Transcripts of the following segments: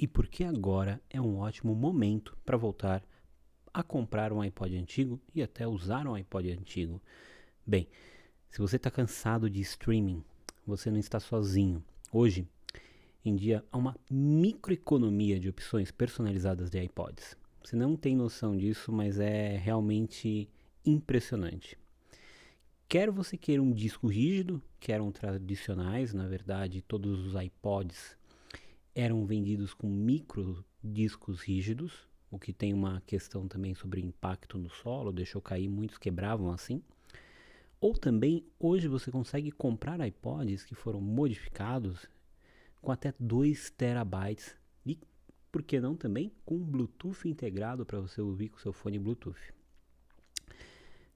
e por que agora é um ótimo momento para voltar a comprar um iPod antigo e até usar um iPod antigo. Bem, se você está cansado de streaming, você não está sozinho. Hoje em dia há uma microeconomia de opções personalizadas de iPods. Você não tem noção disso, mas é realmente impressionante. Quer você queira um disco rígido, que eram tradicionais, na verdade, todos os iPods eram vendidos com micro discos rígidos, o que tem uma questão também sobre impacto no solo, deixou cair, muitos quebravam assim. Ou também, hoje você consegue comprar iPods que foram modificados com até 2 terabytes e, por que não também, com Bluetooth integrado para você ouvir com seu fone Bluetooth.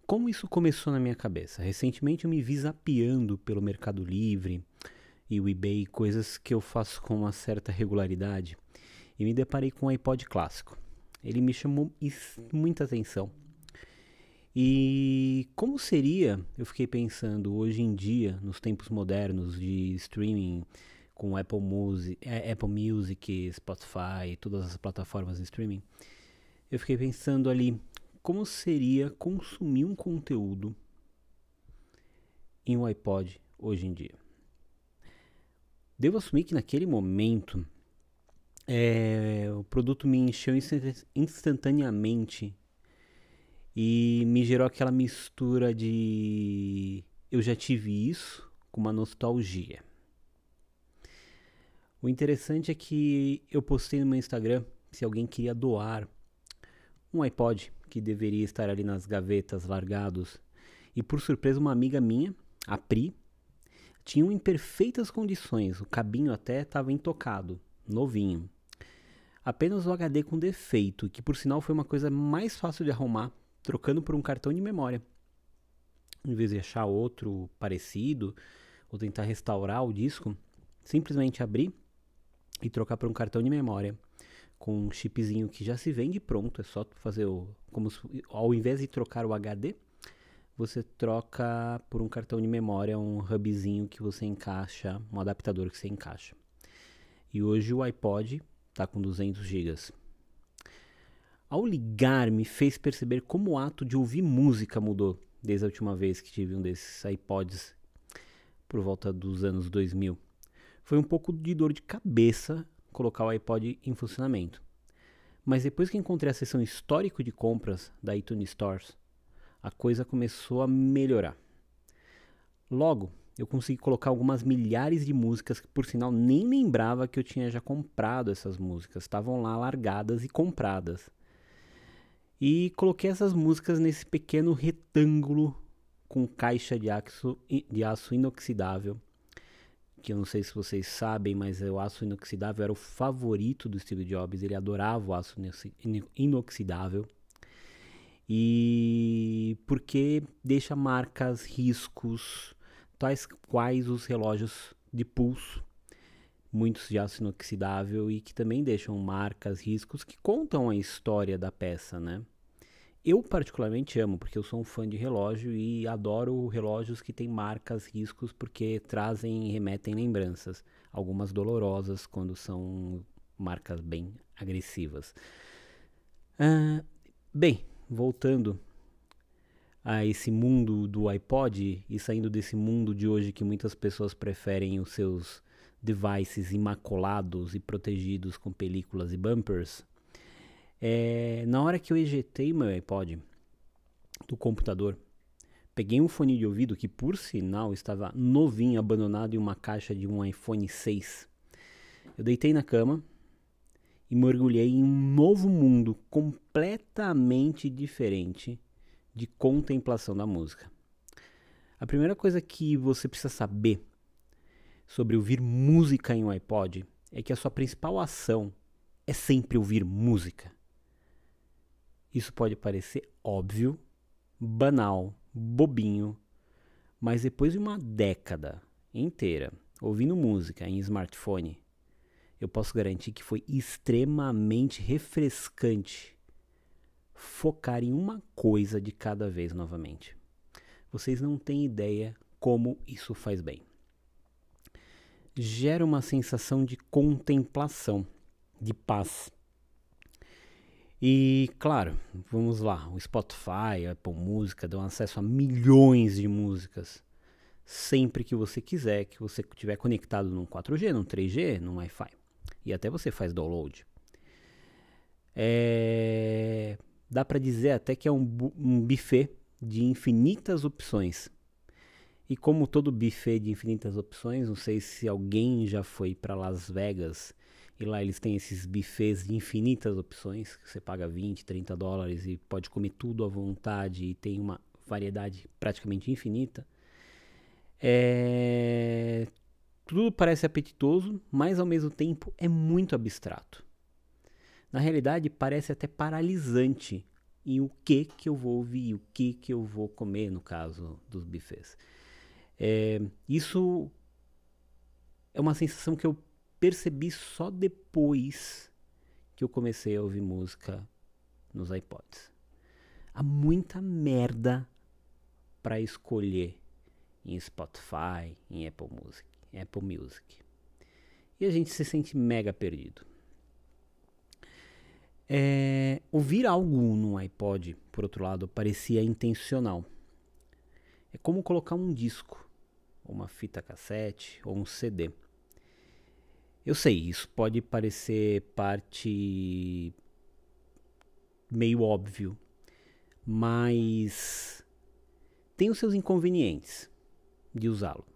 Como isso começou na minha cabeça? Recentemente eu me vi zapeando pelo Mercado Livre e o eBay, coisas que eu faço com uma certa regularidade, e me deparei com um iPod clássico. Ele me chamou muita atenção. E como seria, eu fiquei pensando, hoje em dia, nos tempos modernos de streaming, com Apple Music, é, Apple Music, Spotify, todas as plataformas de streaming, eu fiquei pensando ali como seria consumir um conteúdo em um iPod hoje em dia. Devo assumir que naquele momento é, o produto me encheu instantaneamente e me gerou aquela mistura de eu já tive isso com uma nostalgia. O interessante é que eu postei no meu Instagram se alguém queria doar um iPod que deveria estar ali nas gavetas largados. E por surpresa, uma amiga minha, a Pri, tinha em perfeitas condições, o cabinho até estava intocado, novinho. Apenas o HD com defeito, que por sinal foi uma coisa mais fácil de arrumar, trocando por um cartão de memória. Em vez de achar outro parecido ou tentar restaurar o disco, simplesmente abrir e trocar por um cartão de memória com um chipzinho que já se vende pronto, é só fazer o como se, ao invés de trocar o HD, você troca por um cartão de memória, um hubzinho que você encaixa, um adaptador que você encaixa. E hoje o iPod está com 200 GB. Ao ligar, me fez perceber como o ato de ouvir música mudou desde a última vez que tive um desses iPods por volta dos anos 2000 foi um pouco de dor de cabeça colocar o iPod em funcionamento. Mas depois que encontrei a seção histórico de compras da iTunes Stores, a coisa começou a melhorar. Logo, eu consegui colocar algumas milhares de músicas que, por sinal, nem lembrava que eu tinha já comprado essas músicas. Estavam lá largadas e compradas. E coloquei essas músicas nesse pequeno retângulo com caixa de aço, de aço inoxidável que eu não sei se vocês sabem, mas o aço inoxidável era o favorito do Steve Jobs. Ele adorava o aço inoxidável. E porque deixa marcas, riscos, tais quais os relógios de pulso, muitos de aço inoxidável e que também deixam marcas, riscos que contam a história da peça, né? Eu particularmente amo, porque eu sou um fã de relógio e adoro relógios que têm marcas, riscos, porque trazem e remetem lembranças, algumas dolorosas quando são marcas bem agressivas. Bem, voltando a esse mundo do iPod e saindo desse mundo de hoje que muitas pessoas preferem os seus devices imaculados e protegidos com películas e bumpers é, na hora que eu ejetei meu iPod do computador, peguei um fone de ouvido que, por sinal, estava novinho, abandonado em uma caixa de um iPhone 6. Eu deitei na cama e mergulhei em um novo mundo completamente diferente de contemplação da música. A primeira coisa que você precisa saber sobre ouvir música em um iPod é que a sua principal ação é sempre ouvir música. Isso pode parecer óbvio, banal, bobinho, mas depois de uma década inteira ouvindo música em smartphone, eu posso garantir que foi extremamente refrescante focar em uma coisa de cada vez novamente. Vocês não têm ideia como isso faz bem. Gera uma sensação de contemplação, de paz. E claro, vamos lá, o Spotify, a Apple Música dão acesso a milhões de músicas sempre que você quiser, que você estiver conectado num 4G, num 3G, num Wi-Fi. E até você faz download. É... Dá para dizer até que é um, um buffet de infinitas opções. E como todo buffet de infinitas opções, não sei se alguém já foi para Las Vegas e lá eles têm esses buffets de infinitas opções, que você paga 20, 30 dólares e pode comer tudo à vontade e tem uma variedade praticamente infinita. É... Tudo parece apetitoso, mas ao mesmo tempo é muito abstrato. Na realidade, parece até paralisante em o que que eu vou ouvir, o que que eu vou comer, no caso dos buffets. É... Isso é uma sensação que eu percebi só depois que eu comecei a ouvir música nos iPods. Há muita merda para escolher em Spotify, em Apple Music, Apple Music. E a gente se sente mega perdido. É, ouvir algo no iPod, por outro lado, parecia intencional. É como colocar um disco, uma fita cassete ou um CD. Eu sei, isso pode parecer parte meio óbvio, mas tem os seus inconvenientes de usá-lo.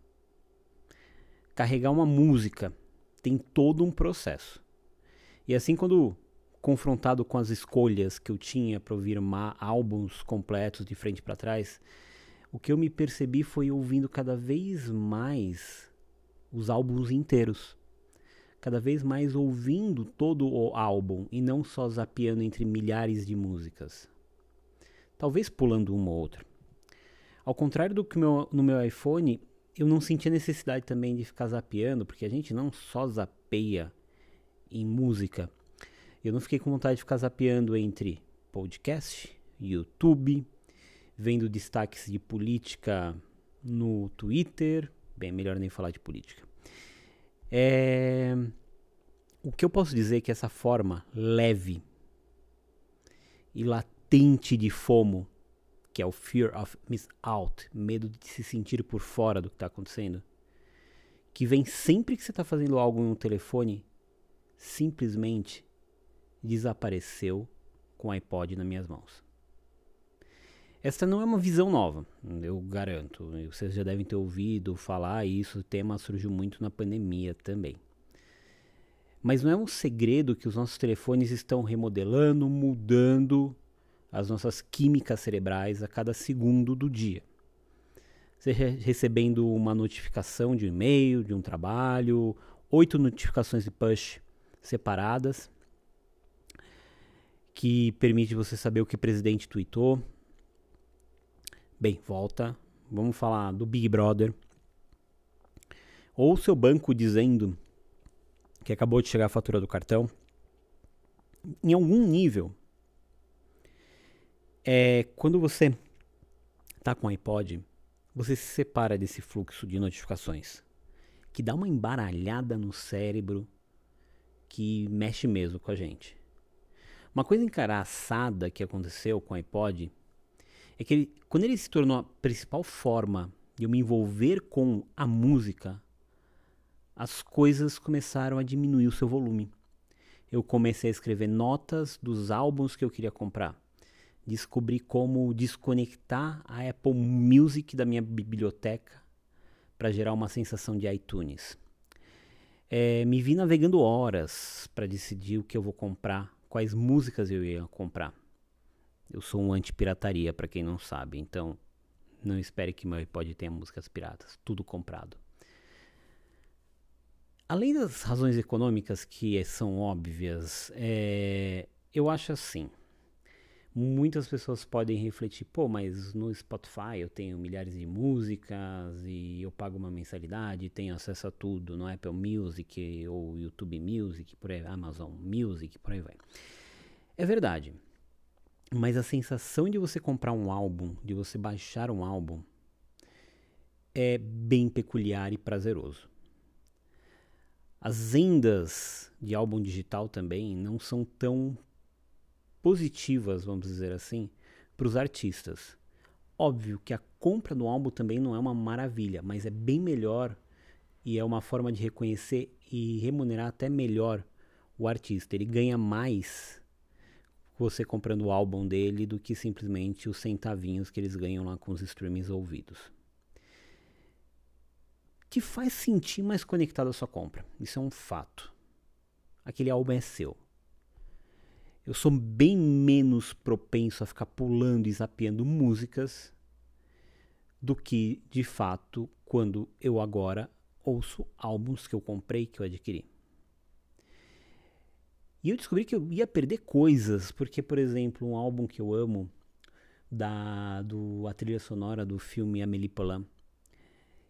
Carregar uma música tem todo um processo. E assim, quando confrontado com as escolhas que eu tinha para ouvir álbuns completos de frente para trás, o que eu me percebi foi ouvindo cada vez mais os álbuns inteiros. Cada vez mais ouvindo todo o álbum e não só zapeando entre milhares de músicas. Talvez pulando uma ou outra. Ao contrário do que meu, no meu iPhone, eu não sentia necessidade também de ficar zapeando, porque a gente não só zapeia em música. Eu não fiquei com vontade de ficar zapeando entre podcast, YouTube, vendo destaques de política no Twitter. Bem, melhor nem falar de política. É... O que eu posso dizer é que essa forma leve e latente de FOMO que é o fear of miss out, medo de se sentir por fora do que está acontecendo, que vem sempre que você está fazendo algo em um telefone, simplesmente desapareceu com o iPod nas minhas mãos. Esta não é uma visão nova, eu garanto. Vocês já devem ter ouvido falar isso, o tema surgiu muito na pandemia também. Mas não é um segredo que os nossos telefones estão remodelando, mudando as nossas químicas cerebrais a cada segundo do dia. Você recebendo uma notificação de um e-mail, de um trabalho, oito notificações de push separadas, que permite você saber o que o presidente tweetou. Bem, volta. Vamos falar do Big Brother. Ou seu banco dizendo que acabou de chegar a fatura do cartão. Em algum nível, é, quando você está com o iPod, você se separa desse fluxo de notificações, que dá uma embaralhada no cérebro que mexe mesmo com a gente. Uma coisa encaraçada que aconteceu com o iPod é que ele, quando ele se tornou a principal forma de eu me envolver com a música, as coisas começaram a diminuir o seu volume. Eu comecei a escrever notas dos álbuns que eu queria comprar descobri como desconectar a Apple Music da minha biblioteca para gerar uma sensação de iTunes. É, me vi navegando horas para decidir o que eu vou comprar, quais músicas eu ia comprar. Eu sou um anti-pirataria, para quem não sabe, então não espere que meu iPod tenha músicas piratas, tudo comprado. Além das razões econômicas que são óbvias, é, eu acho assim muitas pessoas podem refletir, pô, mas no Spotify eu tenho milhares de músicas e eu pago uma mensalidade, tenho acesso a tudo no Apple Music ou YouTube Music, por aí, Amazon Music, por aí vai. É verdade. Mas a sensação de você comprar um álbum, de você baixar um álbum, é bem peculiar e prazeroso. As vendas de álbum digital também não são tão positivas, vamos dizer assim, para os artistas. Óbvio que a compra do álbum também não é uma maravilha, mas é bem melhor e é uma forma de reconhecer e remunerar até melhor o artista. Ele ganha mais você comprando o álbum dele do que simplesmente os centavinhos que eles ganham lá com os streamings ouvidos. Te faz sentir mais conectado à sua compra. Isso é um fato. Aquele álbum é seu. Eu sou bem menos propenso a ficar pulando e zapeando músicas do que, de fato, quando eu agora ouço álbuns que eu comprei, que eu adquiri. E eu descobri que eu ia perder coisas, porque, por exemplo, um álbum que eu amo, da do a trilha sonora do filme Amélie Poulain,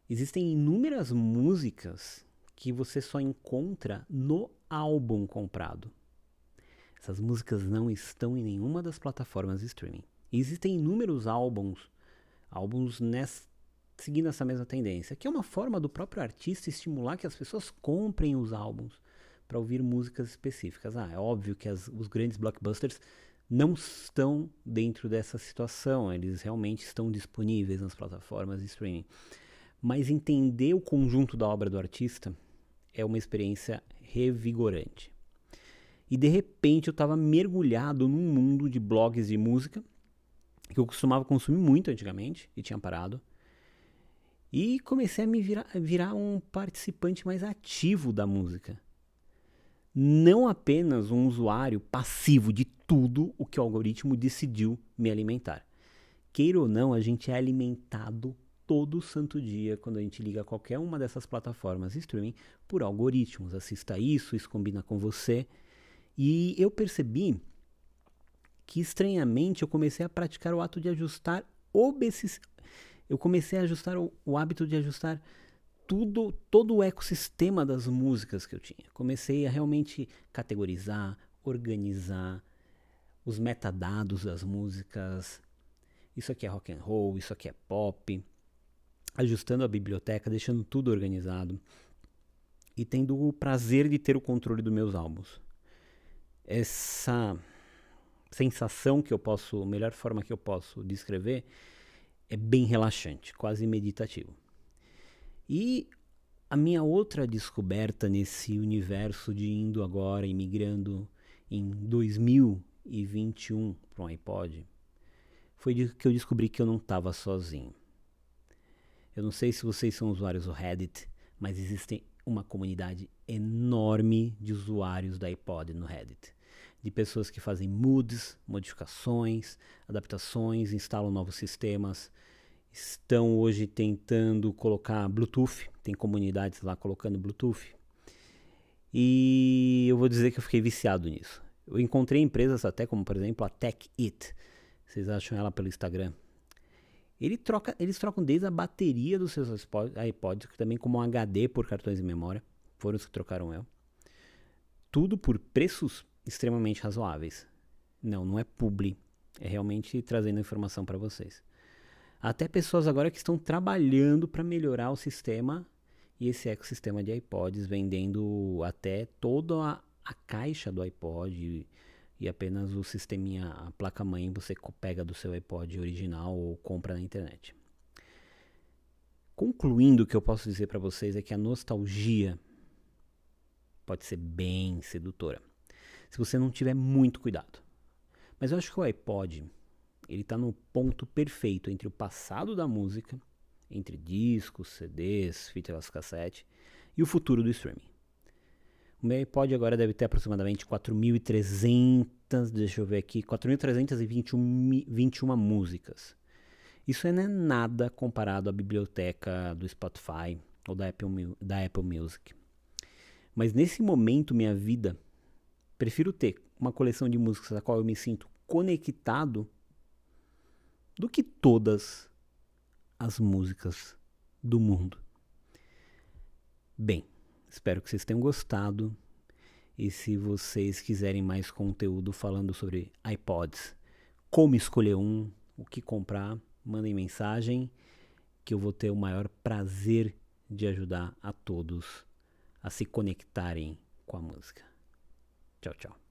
existem inúmeras músicas que você só encontra no álbum comprado. Essas músicas não estão em nenhuma das plataformas de streaming. existem inúmeros álbuns, álbuns nessa, seguindo essa mesma tendência, que é uma forma do próprio artista estimular que as pessoas comprem os álbuns para ouvir músicas específicas. Ah, é óbvio que as, os grandes blockbusters não estão dentro dessa situação, eles realmente estão disponíveis nas plataformas de streaming. Mas entender o conjunto da obra do artista é uma experiência revigorante. E de repente eu estava mergulhado num mundo de blogs de música que eu costumava consumir muito antigamente e tinha parado. E comecei a me virar, virar um participante mais ativo da música não apenas um usuário passivo de tudo o que o algoritmo decidiu me alimentar. Queira ou não, a gente é alimentado todo santo dia quando a gente liga qualquer uma dessas plataformas streaming por algoritmos. Assista isso, isso combina com você. E eu percebi que estranhamente eu comecei a praticar o ato de ajustar obesis... eu comecei a ajustar o, o hábito de ajustar tudo, todo o ecossistema das músicas que eu tinha. Comecei a realmente categorizar, organizar os metadados das músicas. Isso aqui é rock and roll, isso aqui é pop, ajustando a biblioteca, deixando tudo organizado e tendo o prazer de ter o controle dos meus álbuns. Essa sensação que eu posso, melhor forma que eu posso descrever é bem relaxante, quase meditativo. E a minha outra descoberta nesse universo de indo agora e migrando em 2021 para um iPod foi que eu descobri que eu não estava sozinho. Eu não sei se vocês são usuários do Reddit, mas existe uma comunidade enorme de usuários da iPod no Reddit. De pessoas que fazem moods, modificações, adaptações, instalam novos sistemas, estão hoje tentando colocar Bluetooth, tem comunidades lá colocando Bluetooth. E eu vou dizer que eu fiquei viciado nisso. Eu encontrei empresas até como, por exemplo, a Tech It. Vocês acham ela pelo Instagram? Ele troca, eles trocam desde a bateria dos seus iPods, também como um HD por cartões de memória. Foram os que trocaram eu. Tudo por preços extremamente razoáveis. Não, não é publi. É realmente trazendo informação para vocês até pessoas agora que estão trabalhando para melhorar o sistema e esse ecossistema de iPods, vendendo até toda a, a caixa do iPod e, e, apenas o sisteminha, a placa-mãe você pega do seu iPod original ou compra na internet. Concluindo, o que eu posso dizer para vocês é que a nostalgia pode ser bem sedutora, se você não tiver muito cuidado. Mas eu acho que o iPod ele está no ponto perfeito entre o passado da música, entre discos, CDs, fitas cassete e o futuro do streaming. O meu iPod agora deve ter aproximadamente 4.300, deixa eu ver aqui, 4.321 músicas. Isso não é nada comparado à biblioteca do Spotify ou da Apple, da Apple Music. Mas nesse momento, minha vida, prefiro ter uma coleção de músicas a qual eu me sinto conectado do que todas as músicas do mundo. Bem, espero que vocês tenham gostado. E se vocês quiserem mais conteúdo falando sobre iPods, como escolher um, o que comprar, mandem mensagem que eu vou ter o maior prazer de ajudar a todos a se conectarem com a música. 就就。